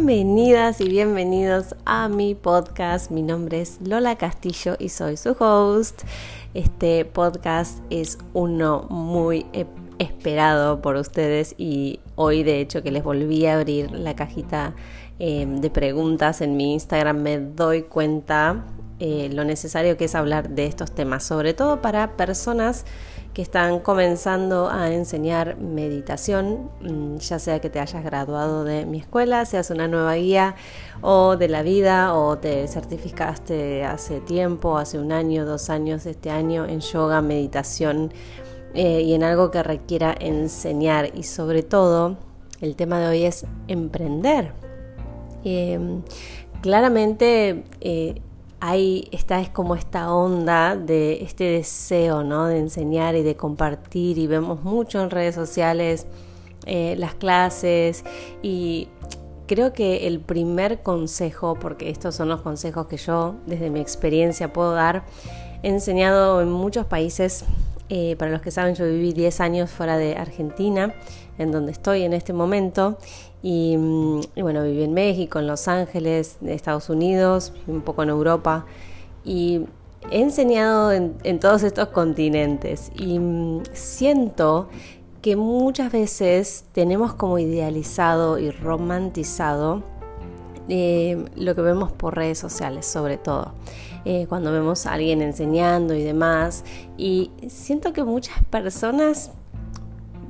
Bienvenidas y bienvenidos a mi podcast. Mi nombre es Lola Castillo y soy su host. Este podcast es uno muy esperado por ustedes y hoy de hecho que les volví a abrir la cajita eh, de preguntas en mi Instagram me doy cuenta eh, lo necesario que es hablar de estos temas, sobre todo para personas que están comenzando a enseñar meditación, mm, ya sea que te hayas graduado de mi escuela, seas una nueva guía o de la vida o te certificaste hace tiempo, hace un año, dos años, este año en yoga, meditación eh, y en algo que requiera enseñar y sobre todo el tema de hoy es emprender. Em, claramente eh, hay esta es como esta onda de este deseo, ¿no? De enseñar y de compartir y vemos mucho en redes sociales eh, las clases y creo que el primer consejo, porque estos son los consejos que yo desde mi experiencia puedo dar, he enseñado en muchos países, eh, para los que saben yo viví 10 años fuera de Argentina, en donde estoy en este momento, Mm, y, bueno, viví en México, en Los Ángeles, en Estados Unidos, un poco en Europa. Y he enseñado en, todos estos continentes. Y mm, siento que muchas veces tenemos como idealizado y romantizado eh, lo que vemos por redes sociales, sobre todo. Eh, cuando vemos a alguien enseñando y demás. Y siento que muchas personas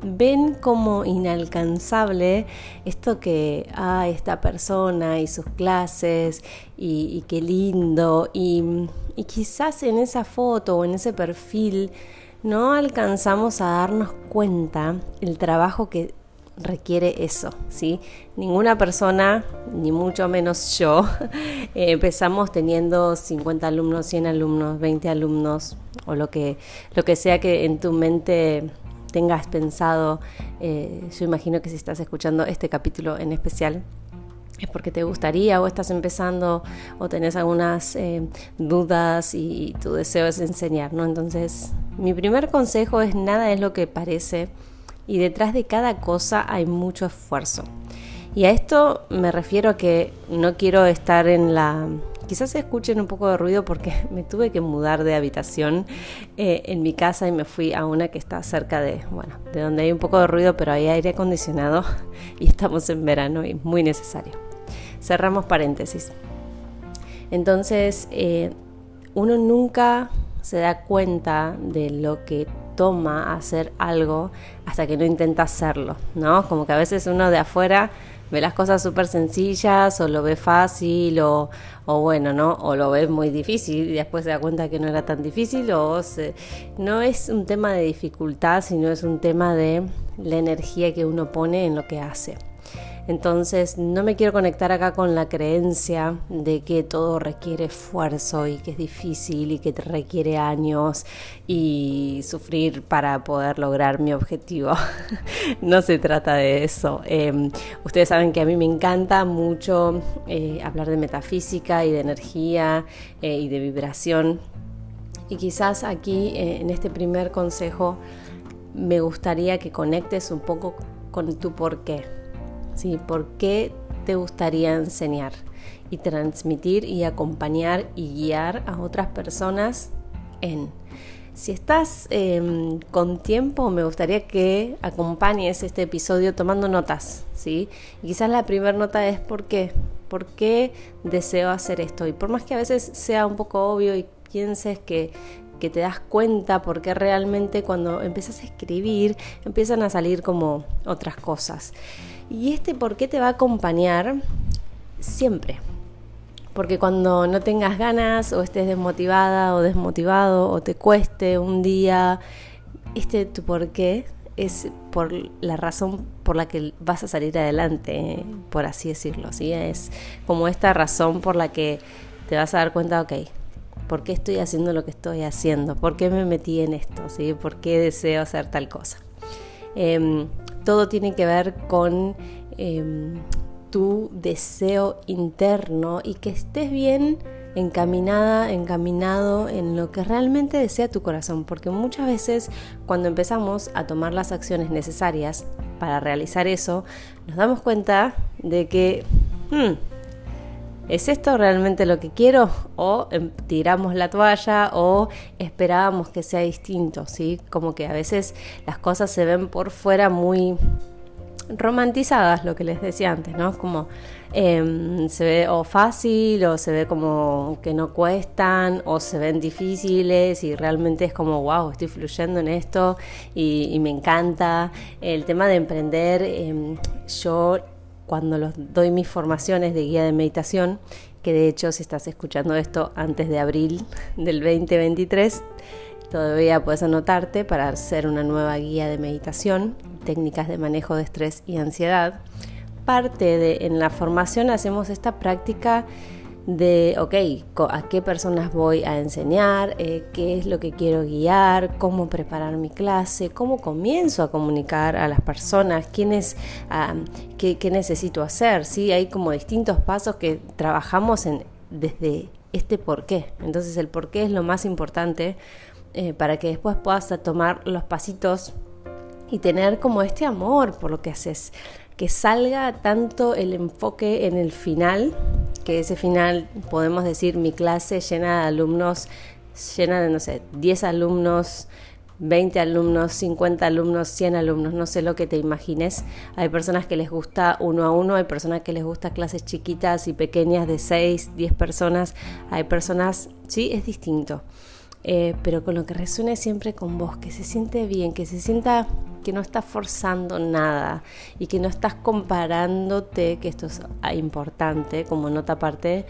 ven como inalcanzable esto que, ah, esta persona y sus clases y, qué lindo. Y, y, quizás en esa foto o en ese perfil no alcanzamos a darnos cuenta el trabajo que requiere eso, ¿sí? Ninguna persona, ni mucho menos yo, empezamos teniendo 50 alumnos, 100 alumnos, 20 alumnos o lo que, lo que sea que en tu mente tengas pensado, eh, yo imagino que si estás escuchando este capítulo en especial, es porque te gustaría o estás empezando o tenés algunas eh, dudas y tu deseo es enseñar, ¿no? Entonces, mi primer consejo es nada es lo que parece y detrás de cada cosa hay mucho esfuerzo. Y a esto me refiero a que no quiero estar en la Quizás escuchen un poco de ruido porque me tuve que mudar de habitación eh, en mi casa y me fui a una que está cerca de, bueno, de donde hay un poco de ruido, pero hay aire acondicionado y estamos en verano y muy necesario. Cerramos paréntesis. Entonces, eh, uno nunca se da cuenta de lo que toma hacer algo hasta que no intenta hacerlo, ¿no? Como que a veces uno de afuera ve las cosas súper sencillas o lo ve fácil o, o, bueno, ¿no? O lo ve muy difícil y después se da cuenta que no era tan difícil o no es un tema de dificultad, sino es un tema de la energía que uno pone en lo que hace. Entonces no me quiero conectar acá con la creencia de que todo requiere esfuerzo y que es difícil y que requiere años y sufrir para poder lograr mi objetivo. no se trata de eso. Em, ustedes saben que a mí me encanta mucho eh, hablar de metafísica y de energía eh, y de vibración. Y quizás aquí eh, en este primer consejo me gustaría que conectes un poco con tu por qué ¿sí? ¿Por qué te gustaría enseñar y transmitir y acompañar y guiar a otras personas en? Si estás em, con tiempo, me gustaría que acompañes este episodio tomando notas, ¿sí? Y quizás la primera nota es ¿por qué? ¿Por qué deseo hacer esto? Y por más que a veces sea un poco obvio y pienses que, que te das cuenta porque realmente cuando empiezas a escribir empiezan a salir como otras cosas. Y este por qué te va a acompañar siempre. Porque cuando no tengas ganas o estés desmotivada o desmotivado o te cueste un día, este tu por qué es por la razón por la que vas a salir adelante, por así decirlo. ¿sí? Es como esta razón por la que te vas a dar cuenta, ok, ¿por qué estoy haciendo lo que estoy haciendo? ¿Por qué me metí en esto? ¿sí? ¿Por qué deseo hacer tal cosa? Em, todo tiene que ver con em, tu deseo interno y que estés bien encaminada, encaminado en lo que realmente desea tu corazón, porque muchas veces cuando empezamos a tomar las acciones necesarias para realizar eso, nos damos cuenta de que hmm, ¿es esto realmente lo que quiero? O em, tiramos la toalla o esperábamos que sea distinto, ¿sí? Como que a veces las cosas se ven por fuera muy romantizadas, lo que les decía antes, ¿no? Como em, se ve o fácil o se ve como que no cuestan o se ven difíciles y realmente es como, wow, estoy fluyendo en esto y, me encanta. El tema de emprender, em, yo cuando los doy mis formaciones de guía de meditación, que de hecho si estás escuchando esto antes de abril del 2023, todavía puedes anotarte para hacer una nueva guía de meditación, técnicas de manejo de estrés y ansiedad. Parte de en la formación hacemos esta práctica de, ok, a qué personas voy a enseñar, eh, qué es lo que quiero guiar, cómo preparar mi clase, cómo comienzo a comunicar a las personas, quiénes, qué, necesito hacer. ¿sí? Hay como distintos pasos que trabajamos en, desde este por qué. Entonces el por qué es lo más importante eh, para que después puedas tomar los pasitos y tener como este amor por lo que haces que salga tanto el enfoque en el final, que ese final podemos decir mi clase llena de alumnos, llena de, no sé, 10 alumnos, 20 alumnos, 50 alumnos, 100 alumnos, no sé lo que te imagines. Hay personas que les gusta uno a uno, hay personas que les gusta clases chiquitas y pequeñas de 6, 10 personas, hay personas, sí, es distinto. Eh, pero con lo que resuene siempre con vos, que se siente bien, que se sienta que no estás forzando nada y que no estás comparándote, que esto es importante como nota aparte,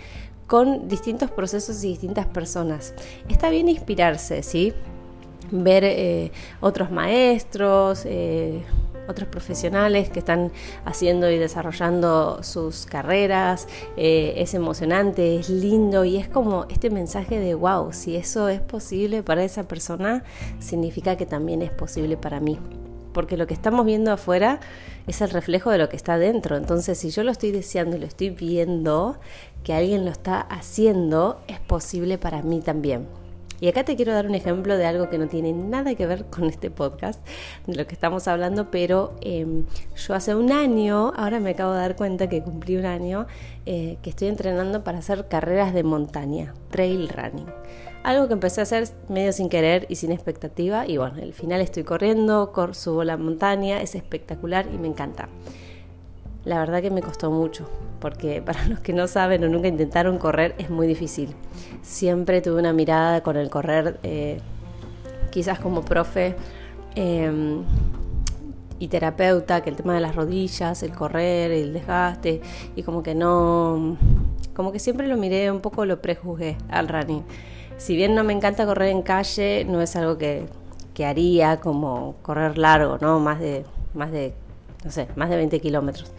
con distintos procesos y distintas personas. Está bien inspirarse, ¿sí? Ver eh, otros maestros, eh, otros profesionales que están haciendo y desarrollando sus carreras. Eh, es emocionante, es lindo y es como este mensaje de wow, si eso es posible para esa persona, significa que también es posible para mí. Porque lo que estamos viendo afuera es el reflejo de lo que está dentro. Entonces, si yo lo estoy deseando y lo estoy viendo, que alguien lo está haciendo, es posible para mí también. Y acá te quiero dar un ejemplo de algo que no tiene nada que ver con este podcast, de lo que estamos hablando, pero em, yo hace un año, ahora me acabo de dar cuenta que cumplí un año, eh, que estoy entrenando para hacer carreras de montaña, trail running. Algo que empecé a hacer medio sin querer y sin expectativa, y bueno, al final estoy corriendo, subo la montaña, es espectacular y me encanta. La verdad que me costó mucho, porque para los que no saben o nunca intentaron correr es muy difícil. Siempre tuve una mirada con el correr, eh, quizás como profe em, y terapeuta, que el tema de las rodillas, el correr, el desgaste, y como que no, como que siempre lo miré un poco, lo prejuzgué al running. Si bien no me encanta correr en calle, no es algo que, que haría como correr largo, ¿no? Más de, más de, no sé, más de 20 kilómetros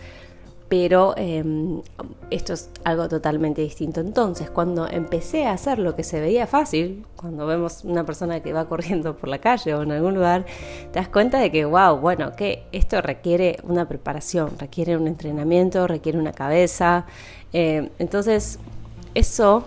pero em, esto es algo totalmente distinto. Entonces, cuando empecé a hacer lo que se veía fácil, cuando vemos una persona que va corriendo por la calle o en algún lugar, te das cuenta de que, wow, bueno, que esto requiere una preparación, requiere un entrenamiento, requiere una cabeza. Eh, entonces, eso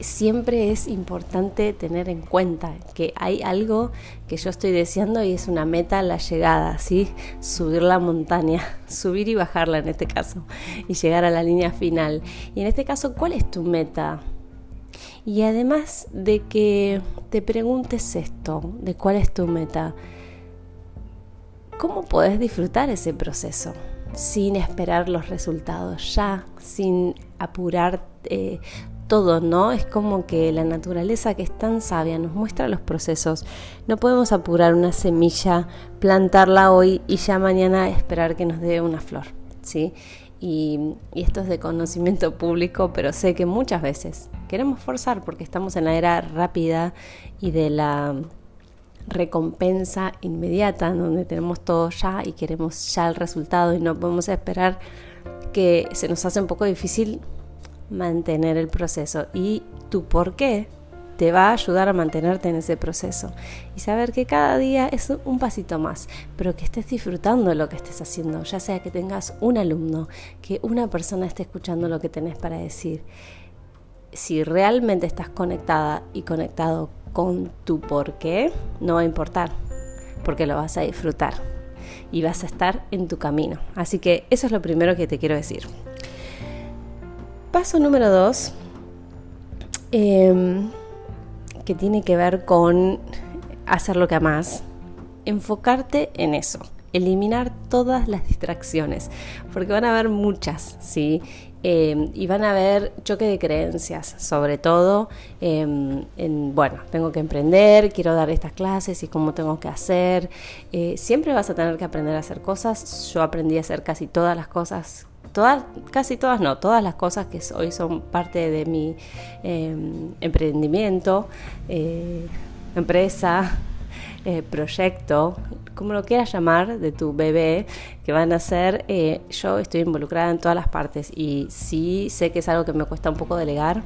siempre es importante tener en cuenta que hay algo que yo estoy deseando y es una meta la llegada, ¿sí? Subir la montaña, subir y bajarla en este caso, y llegar a la línea final. Y en este caso, ¿cuál es tu meta? Y además de que te preguntes esto, de cuál es tu meta, ¿cómo podés disfrutar ese proceso? sin esperar los resultados ya, sin apurar eh, todo, ¿no? Es como que la naturaleza que es tan sabia nos muestra los procesos. No podemos apurar una semilla, plantarla hoy y ya mañana esperar que nos dé una flor, ¿sí? Y, y, esto es de conocimiento público, pero sé que muchas veces queremos forzar porque estamos en la era rápida y de la recompensa inmediata, donde tenemos todo ya y queremos ya el resultado y no podemos esperar que se nos hace un poco difícil mantener el proceso y tu por qué te va a ayudar a mantenerte en ese proceso y saber que cada día es un pasito más, pero que estés disfrutando lo que estés haciendo, ya sea que tengas un alumno, que una persona esté escuchando lo que tenés para decir. Si realmente estás conectada y conectado con tu por qué, no va a importar, porque lo vas a disfrutar y vas a estar en tu camino. Así que eso es lo primero que te quiero decir. Paso número dos, em, que tiene que ver con hacer lo que amas, enfocarte en eso eliminar todas las distracciones, porque van a haber muchas, ¿sí? Eh, y van a haber choque de creencias, sobre todo em, en, bueno, tengo que emprender, quiero dar estas clases y cómo tengo que hacer. Eh, siempre vas a tener que aprender a hacer cosas. Yo aprendí a hacer casi todas las cosas Todas, casi todas no, todas las cosas que hoy son parte de mi em, emprendimiento, eh, empresa, proyecto, como lo quieras llamar, de tu bebé que van a eh, yo estoy involucrada en todas las partes y sí sé que es algo que me cuesta un poco delegar.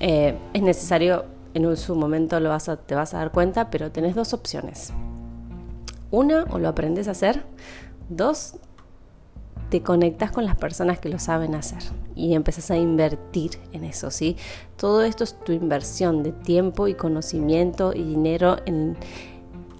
Eh, es necesario, en su momento lo vas a, te vas a dar cuenta, pero tenés dos opciones. Una, o lo aprendes a hacer. Dos, te conectas con las personas que lo saben hacer y empezás a invertir en eso, ¿sí? Todo esto es tu inversión de tiempo y conocimiento y dinero en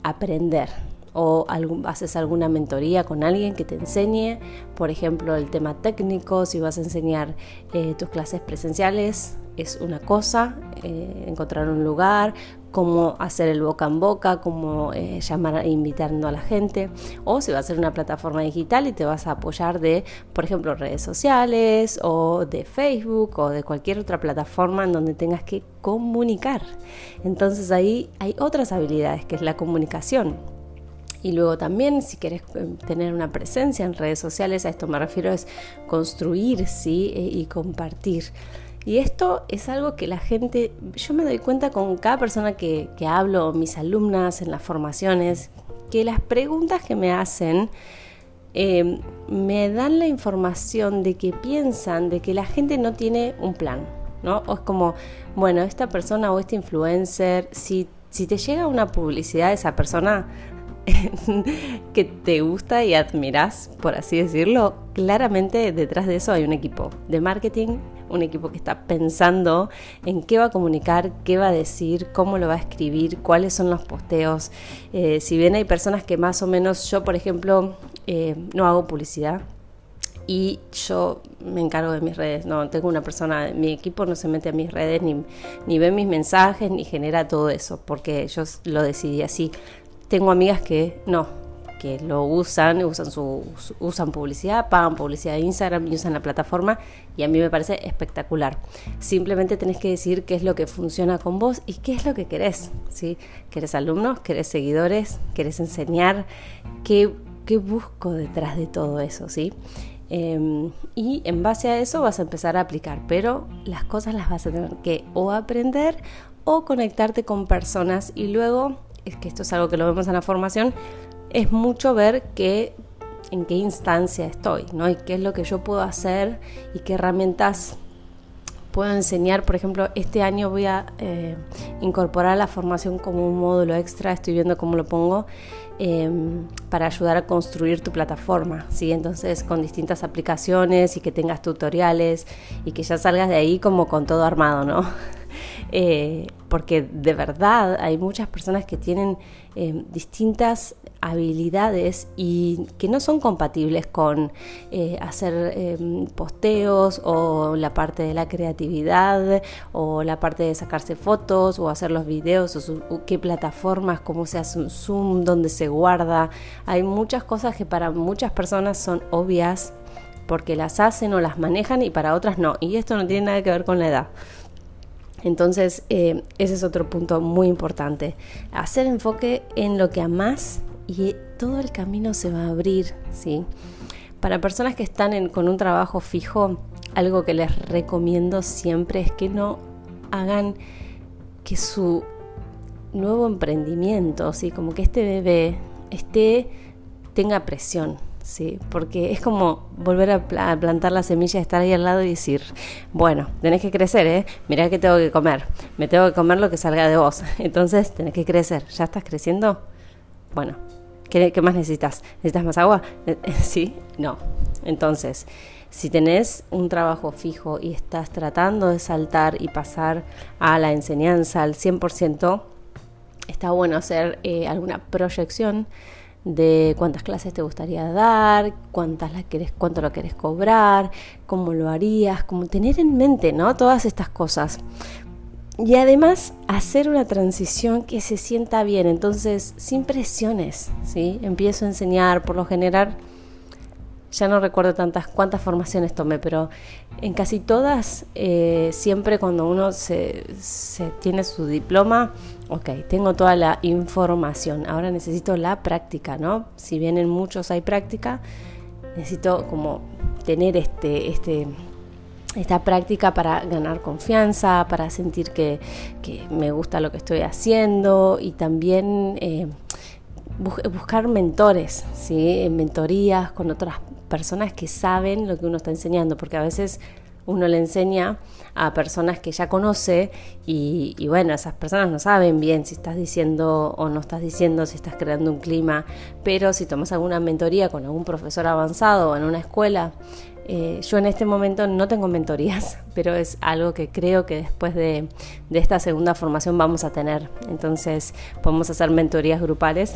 aprender, o haces alguna mentoría con alguien que te enseñe, por ejemplo, el tema técnico, si vas a enseñar eh, tus clases presenciales, es una cosa, eh, encontrar un lugar, cómo hacer el boca en boca, cómo eh, llamar invitando a la gente, o si va a ser una plataforma digital y te vas a apoyar de, por ejemplo, redes sociales o de Facebook o de cualquier otra plataforma en donde tengas que comunicar. Entonces ahí hay otras habilidades, que es la comunicación y luego también, si quieres eh, tener una presencia en redes sociales, a esto me refiero es construir, ¿sí? E, y compartir. Y esto es algo que la gente, yo me doy cuenta con cada persona que, hablo, mis alumnas en las formaciones, que las preguntas que me hacen eh, me dan la información de que piensan de que la gente no tiene un plan, ¿no? O es como, bueno, esta persona o este influencer, si, si te llega una publicidad de esa persona, que te gusta y admiras, por así decirlo, claramente detrás de eso hay un equipo de marketing, un equipo que está pensando en qué va a comunicar, qué va a decir, cómo lo va a escribir, cuáles son los posteos. Eh, si bien hay personas que más o menos, yo por ejemplo, eh, no hago publicidad, y yo me encargo de mis redes. No tengo una persona, mi equipo no se mete a mis redes ni, ni ve mis mensajes ni genera todo eso, porque yo lo decidí así. Tengo amigas que no, que lo usan, usan, su, usan publicidad, pagan publicidad de Instagram y usan la plataforma y a mí me parece espectacular. Simplemente tenés que decir qué es lo que funciona con vos y qué es lo que querés. ¿sí? ¿Querés alumnos? ¿Querés seguidores? ¿Querés enseñar? ¿Qué, qué busco detrás de todo eso? ¿sí? Em, y en base a eso vas a empezar a aplicar, pero las cosas las vas a tener que o aprender o conectarte con personas y luego es que esto es algo que lo vemos en la formación, es mucho ver que, en qué instancia estoy, ¿no? Y qué es lo que yo puedo hacer y qué herramientas puedo enseñar. Por ejemplo, este año voy a eh, incorporar la formación como un módulo extra, estoy viendo cómo lo pongo, em, para ayudar a construir tu plataforma, ¿sí? Entonces, con distintas aplicaciones y que tengas tutoriales y que ya salgas de ahí como con todo armado, ¿no? Eh, porque de verdad hay muchas personas que tienen eh, distintas habilidades y que no son compatibles con eh, hacer posteos o la parte de la creatividad o la parte de sacarse fotos o hacer los videos o, qué plataformas, cómo se hace un zoom, dónde se guarda. Hay muchas cosas que para muchas personas son obvias porque las hacen o las manejan y para otras no. Y esto no tiene nada que ver con la edad. Entonces, eh, ese es otro punto muy importante. Hacer enfoque en lo que amas y todo el camino se va a abrir, ¿sí? Para personas que están con un trabajo fijo, algo que les recomiendo siempre es que no hagan que su nuevo emprendimiento, ¿sí? Como que este bebé esté, tenga presión, ¿sí? Porque es como volver a, plantar la semilla, estar ahí al lado y decir, bueno, tenés que crecer, ¿eh? Mirá que tengo que comer, me tengo que comer lo que salga de vos, entonces tenés que crecer, ¿ya estás creciendo? Bueno, ¿qué, qué más necesitas? ¿Necesitas más agua? Eh, eh, ¿Sí? No. Entonces, si tenés un trabajo fijo y estás tratando de saltar y pasar a la enseñanza al 100%, está bueno hacer eh, alguna proyección de cuántas clases te gustaría dar, cuántas las querés, cuánto lo querés cobrar, cómo lo harías, como tener en mente, ¿no? Todas estas cosas. Y además hacer una transición que se sienta bien, entonces sin presiones, ¿sí? Empiezo a enseñar, por lo general, ya no recuerdo tantas cuántas formaciones tomé, pero en casi todas, eh, siempre cuando uno se, tiene su diploma, ok, tengo toda la información, ahora necesito la práctica, ¿no? Si bien en muchos hay práctica, necesito como tener este, este esta práctica para ganar confianza, para sentir que, me gusta lo que estoy haciendo y también eh, buscar mentores, ¿sí? mentorías con otras personas que saben lo que uno está enseñando, porque a veces uno le enseña a personas que ya conoce y, bueno, esas personas no saben bien si estás diciendo o no estás diciendo, si estás creando un clima, pero si tomas alguna mentoría con algún profesor avanzado o en una escuela, eh, yo en este momento no tengo mentorías, pero es algo que creo que después de, esta segunda formación vamos a tener. Entonces podemos hacer mentorías grupales.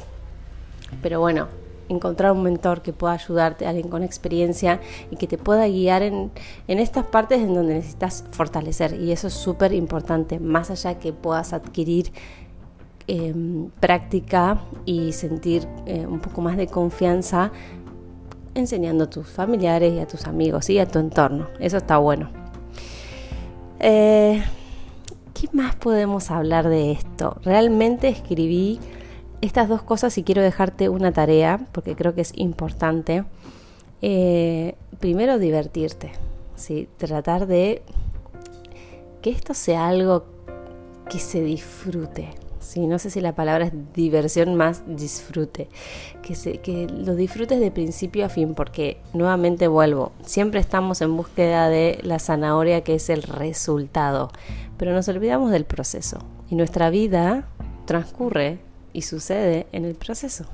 Pero bueno, encontrar un mentor que pueda ayudarte, alguien con experiencia y que te pueda guiar en, estas partes en donde necesitas fortalecer. Y eso es súper importante, más allá que puedas adquirir em, práctica y sentir eh, un poco más de confianza enseñando a tus familiares y a tus amigos y a tu entorno. Eso está bueno. Eh, ¿Qué más podemos hablar de esto? Realmente escribí estas dos cosas y quiero dejarte una tarea porque creo que es importante. Eh, primero, divertirte. ¿sí? Tratar de que esto sea algo que se disfrute. Sí, no sé si la palabra es diversión más disfrute. Que, se, que lo disfrutes de principio a fin, porque nuevamente vuelvo, siempre estamos en búsqueda de la zanahoria que es el resultado, pero nos olvidamos del proceso. Y nuestra vida transcurre y sucede en el proceso.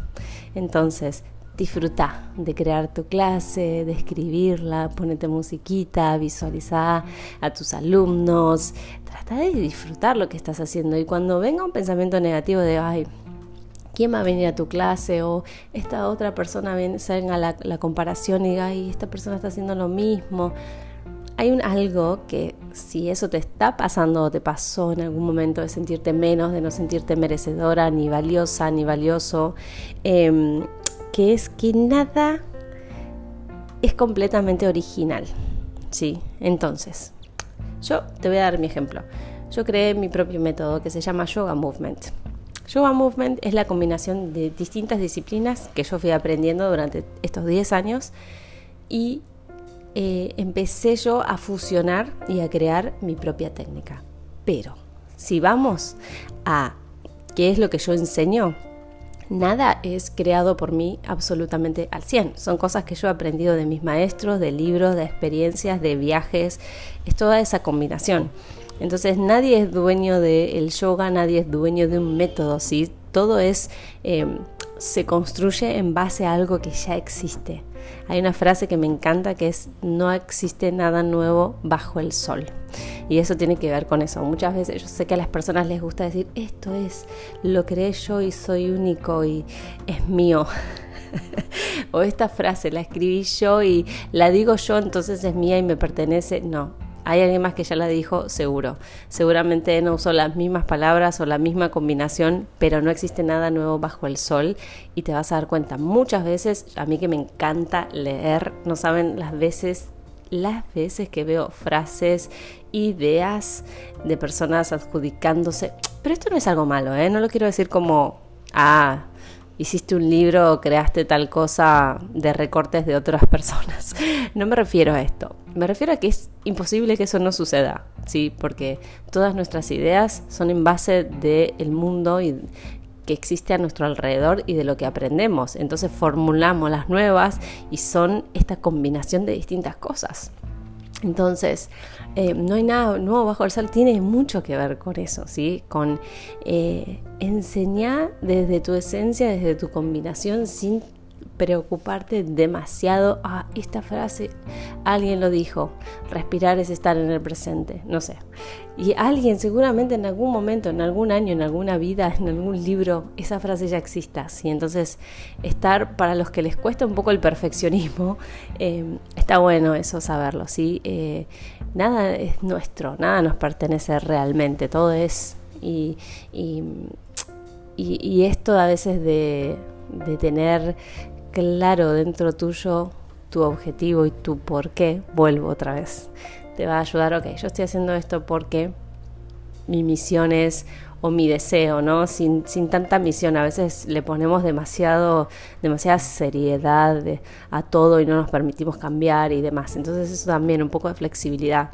Entonces, disfruta de crear tu clase, de escribirla, ponete musiquita, visualiza a tus alumnos, trata de disfrutar lo que estás haciendo y cuando venga un pensamiento negativo de, ay, ¿quién va a venir a tu clase? O esta otra persona viene, salga la, la comparación y diga, ay, esta persona está haciendo lo mismo. Hay un algo que si eso te está pasando o te pasó en algún momento de sentirte menos, de no sentirte merecedora, ni valiosa, ni valioso, eh, que es que nada es completamente original. ¿sí? Entonces, yo te voy a dar mi ejemplo. Yo creé mi propio método que se llama Yoga Movement. Yoga Movement es la combinación de distintas disciplinas que yo fui aprendiendo durante estos 10 años y eh, empecé yo a fusionar y a crear mi propia técnica. Pero si vamos a qué es lo que yo enseño, nada es creado por mí absolutamente al 100. Son cosas que yo he aprendido de mis maestros, de libros, de experiencias, de viajes. Es toda esa combinación. Entonces nadie es dueño del yoga, nadie es dueño de un método, ¿sí? Todo es, eh, se construye en base a algo que ya existe. Hay una frase que me encanta que es no existe nada nuevo bajo el sol. Y eso tiene que ver con eso. Muchas veces yo sé que a las personas les gusta decir esto es, lo creé yo y soy único y es mío. o esta frase la escribí yo y la digo yo, entonces es mía y me pertenece. No, hay alguien más que ya la dijo, seguro. Seguramente no usó las mismas palabras o la misma combinación, pero no existe nada nuevo bajo el sol y te vas a dar cuenta muchas veces, a mí que me encanta leer, no saben las veces las veces que veo frases, ideas de personas adjudicándose, pero esto no es algo malo, ¿eh? no lo quiero decir como, ah, hiciste un libro o creaste tal cosa de recortes de otras personas. No me refiero a esto. Me refiero a que es imposible que eso no suceda, ¿sí? Porque todas nuestras ideas son en base del mundo y que existe a nuestro alrededor y de lo que aprendemos. Entonces formulamos las nuevas y son esta combinación de distintas cosas. Entonces, eh, no hay nada nuevo bajo el sol, tiene mucho que ver con eso, ¿sí? Con eh, enseñar desde tu esencia, desde tu combinación, sin preocuparte demasiado. Ah, esta frase, alguien lo dijo, respirar es estar en el presente, no sé. Y alguien seguramente en algún momento, en algún año, en alguna vida, en algún libro, esa frase ya exista. ¿sí? Entonces, estar para los que les cuesta un poco el perfeccionismo, eh, está bueno eso saberlo. ¿sí? Eh, nada es nuestro, nada nos pertenece realmente, todo es... y, y, y esto a veces de, de tener claro dentro tuyo tu objetivo y tu por qué, vuelvo otra vez. Te va a ayudar, ok, yo estoy haciendo esto porque mi misión es o mi deseo, ¿no? Sin, sin tanta misión. A veces le ponemos demasiado, demasiada seriedad a todo y no nos permitimos cambiar y demás. Entonces eso también, un poco de flexibilidad.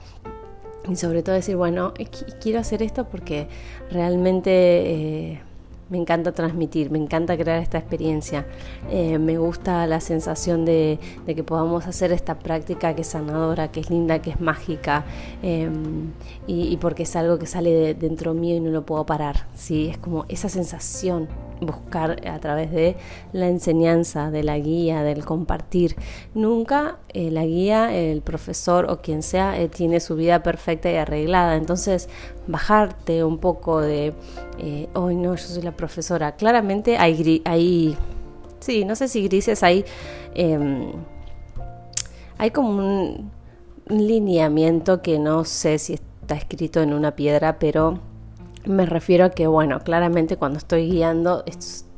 Y sobre todo decir, bueno, quiero hacer esto porque realmente eh, me encanta transmitir, me encanta crear esta experiencia. Eh, me gusta la sensación de, que podamos hacer esta práctica que es sanadora, que es linda, que es mágica, em, y, porque es algo que sale de, dentro mío y no lo puedo parar. ¿sí? Es como esa sensación buscar a través de la enseñanza, de la guía, del compartir. Nunca eh, la guía, el profesor o quien sea eh, tiene su vida perfecta y arreglada. Entonces, bajarte un poco de, hoy no, yo soy la profesora. Claramente hay, hay sí, no sé si grises, hay, em, hay como un lineamiento que no sé si está escrito en una piedra, pero me refiero a que, bueno, claramente cuando estoy guiando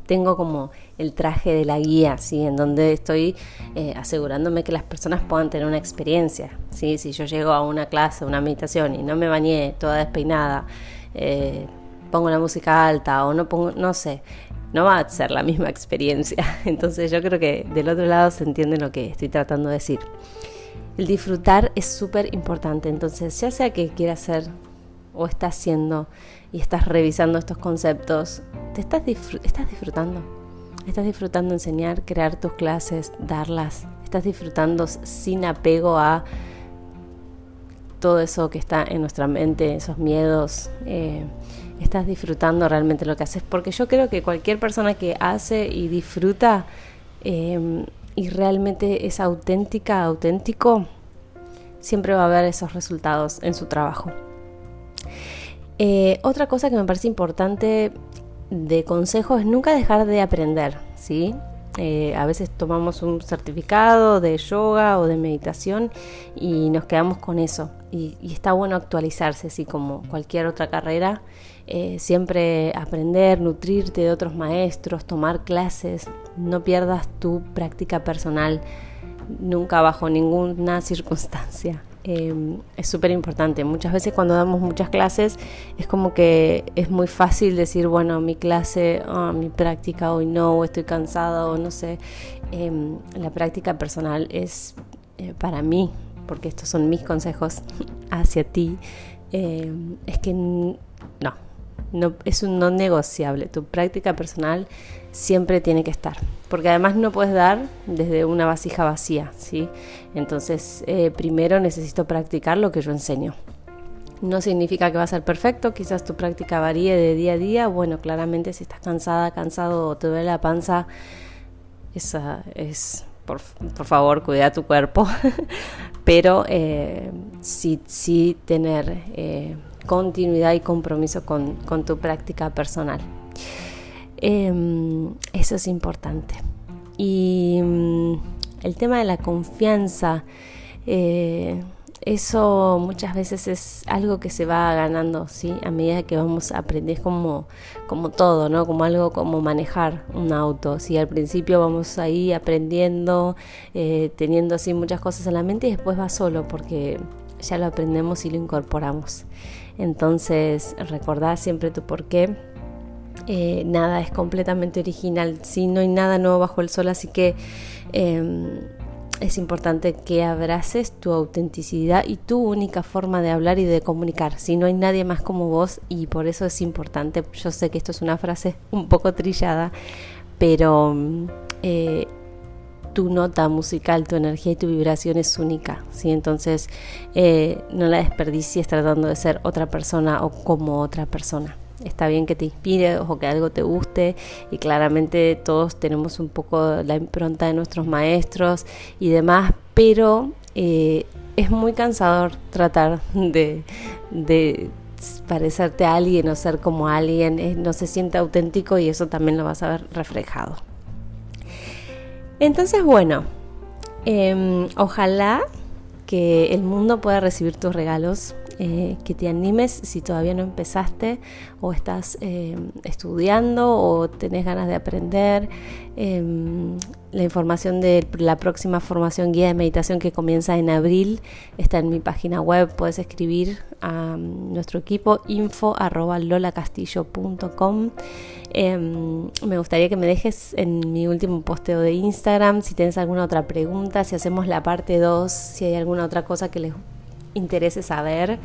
tengo como el traje de la guía, ¿sí? En donde estoy eh, asegurándome que las personas puedan tener una experiencia, ¿sí? Si yo llego a una clase, una meditación y no me bañé toda despeinada, eh, pongo la música alta o no pongo, no sé, no va a ser la misma experiencia. Entonces yo creo que del otro lado se entiende lo que estoy tratando de decir. El disfrutar es súper importante, entonces ya sea que quieras hacer o estás haciendo y estás revisando estos conceptos, te estás, estás disfrutando. Estás disfrutando enseñar, crear tus clases, darlas. Estás disfrutando sin apego a todo eso que está en nuestra mente, esos miedos. Eh, estás disfrutando realmente lo que haces. Porque yo creo que cualquier persona que hace y disfruta em, y realmente es auténtica, auténtico, siempre va a ver esos resultados en su trabajo. Eh, otra cosa que me parece importante de consejo es nunca dejar de aprender, ¿sí? Eh, a veces tomamos un certificado de yoga o de meditación y nos quedamos con eso. Y, está bueno actualizarse, así como cualquier otra carrera. Eh, siempre aprender, nutrirte de otros maestros, tomar clases. No pierdas tu práctica personal nunca bajo ninguna circunstancia. Em, es súper importante. Muchas veces cuando damos muchas clases es como que es muy fácil decir, bueno, mi clase, ah, mi práctica hoy no, o estoy cansado, o no sé. Em, la práctica personal es eh, para mí, porque estos son mis consejos hacia ti, em, es que no, es un no negociable. Tu práctica personal siempre tiene que estar, porque además no puedes dar desde una vasija vacía, ¿sí? Entonces, eh, primero necesito practicar lo que yo enseño. No significa que va a ser perfecto, quizás tu práctica varíe de día a día. Bueno, claramente si estás cansada, cansado o te duele la panza, esa es, por, favor, cuida tu cuerpo. Pero eh, sí, sí tener eh, continuidad y compromiso con, tu práctica personal. Em, eso es importante. Y mm, el tema de la confianza, eh, eso muchas veces es algo que se va ganando, ¿sí? A medida que vamos a aprender como, como todo, ¿no? Como algo como manejar un auto, ¿sí? Al principio vamos ahí aprendiendo, eh, teniendo así muchas cosas en la mente y después va solo porque ya lo aprendemos y lo incorporamos. Entonces, recordá siempre tu porqué. Eh, nada es completamente original, si no hay nada nuevo bajo el sol, así que em, es importante que abraces tu autenticidad y tu única forma de hablar y de comunicar. Si no hay nadie más como vos y por eso es importante, yo sé que esto es una frase un poco trillada, pero eh, tu nota musical, tu energía y tu vibración es única, ¿sí? Entonces eh, no la desperdicies tratando de ser otra persona o como otra persona. está bien que te inspire o que algo te guste y claramente todos tenemos un poco la impronta de nuestros maestros y demás, pero eh, es muy cansador tratar de, parecerte a alguien o ser como alguien, eh, no se siente auténtico y eso también lo vas a ver reflejado. Entonces, bueno, em, ojalá que el mundo pueda recibir tus regalos eh, que te animes si todavía no empezaste o estás eh, estudiando o tenés ganas de aprender. Em, la información de la próxima formación guía de meditación que comienza en abril está en mi página web. Puedes escribir a nuestro equipo info lolacastillo.com. Em, me gustaría que me dejes en mi último posteo de Instagram si tienes alguna otra pregunta, si hacemos la parte 2, si hay alguna otra cosa que les interese saber.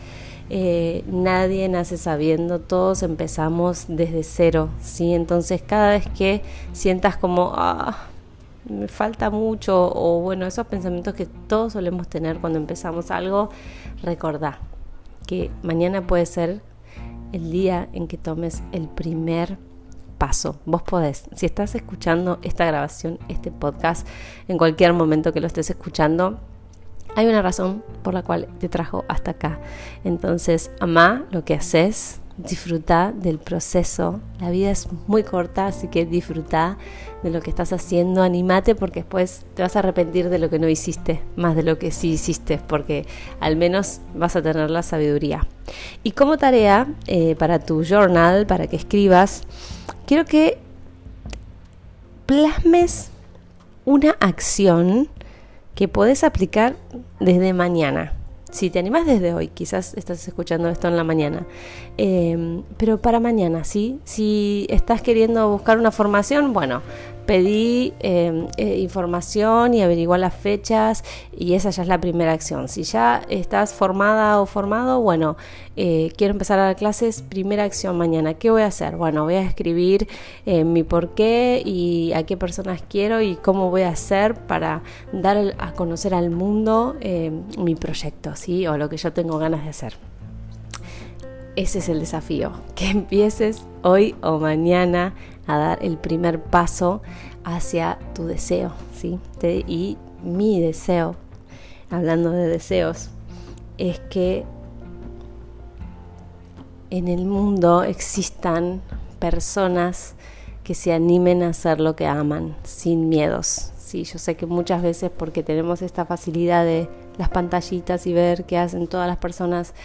Eh, nadie nace sabiendo, todos empezamos desde cero, ¿sí? Entonces cada vez que sientas como, ah, me falta mucho, o bueno, esos pensamientos que todos solemos tener cuando empezamos algo, recordá que mañana puede ser el día en que tomes el primer paso. Vos podés, si estás escuchando esta grabación, este podcast, en cualquier momento que lo estés escuchando, hay una razón por la cual te trajo hasta acá. Entonces, ama lo que haces, disfruta del proceso. La vida es muy corta, así que disfruta de lo que estás haciendo, animate porque después te vas a arrepentir de lo que no hiciste, más de lo que sí hiciste, porque al menos vas a tener la sabiduría. Y como tarea eh, para tu journal, para que escribas, quiero que plasmes una acción que podés aplicar desde mañana. Si te animas desde hoy, quizás estás escuchando esto en la mañana, em, pero para mañana, ¿sí? Si estás queriendo buscar una formación, bueno, pedí em, eh, información y averiguar las fechas y esa ya es la primera acción. Si ya estás formada o formado, bueno, eh, quiero empezar a dar clases, primera acción mañana. ¿Qué voy a hacer? Bueno, voy a escribir eh, mi por qué y a qué personas quiero y cómo voy a hacer para dar a conocer al mundo mi proyecto, O lo que yo tengo ganas de hacer. Ese es el desafío, que empieces hoy o mañana a dar el primer paso hacia tu deseo, ¿sí? y mi deseo, hablando de deseos, es que en el mundo existan personas que se animen a hacer lo que aman, sin miedos. Sí, yo sé que muchas veces porque tenemos esta facilidad de las pantallitas y ver qué hacen todas las personas,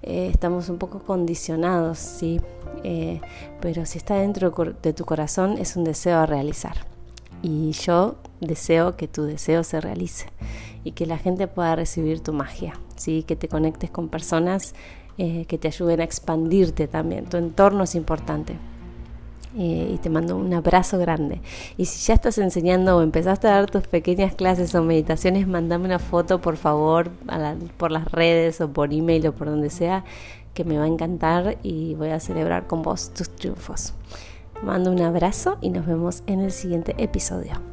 eh, estamos un poco condicionados, ¿sí? Eh, pero si está dentro de tu corazón es un deseo a realizar. Y yo deseo que tu deseo se realice y que la gente pueda recibir tu magia, ¿sí? que te conectes con personas eh, que te ayuden a expandirte también. Tu entorno es importante. Y te mando un abrazo grande. Y si ya estás enseñando o empezaste a dar tus pequeñas clases o meditaciones, mandame una foto por favor por las redes o por email o por donde sea que me va a encantar y voy a celebrar con vos tus triunfos. Mando un abrazo y nos vemos en el siguiente episodio.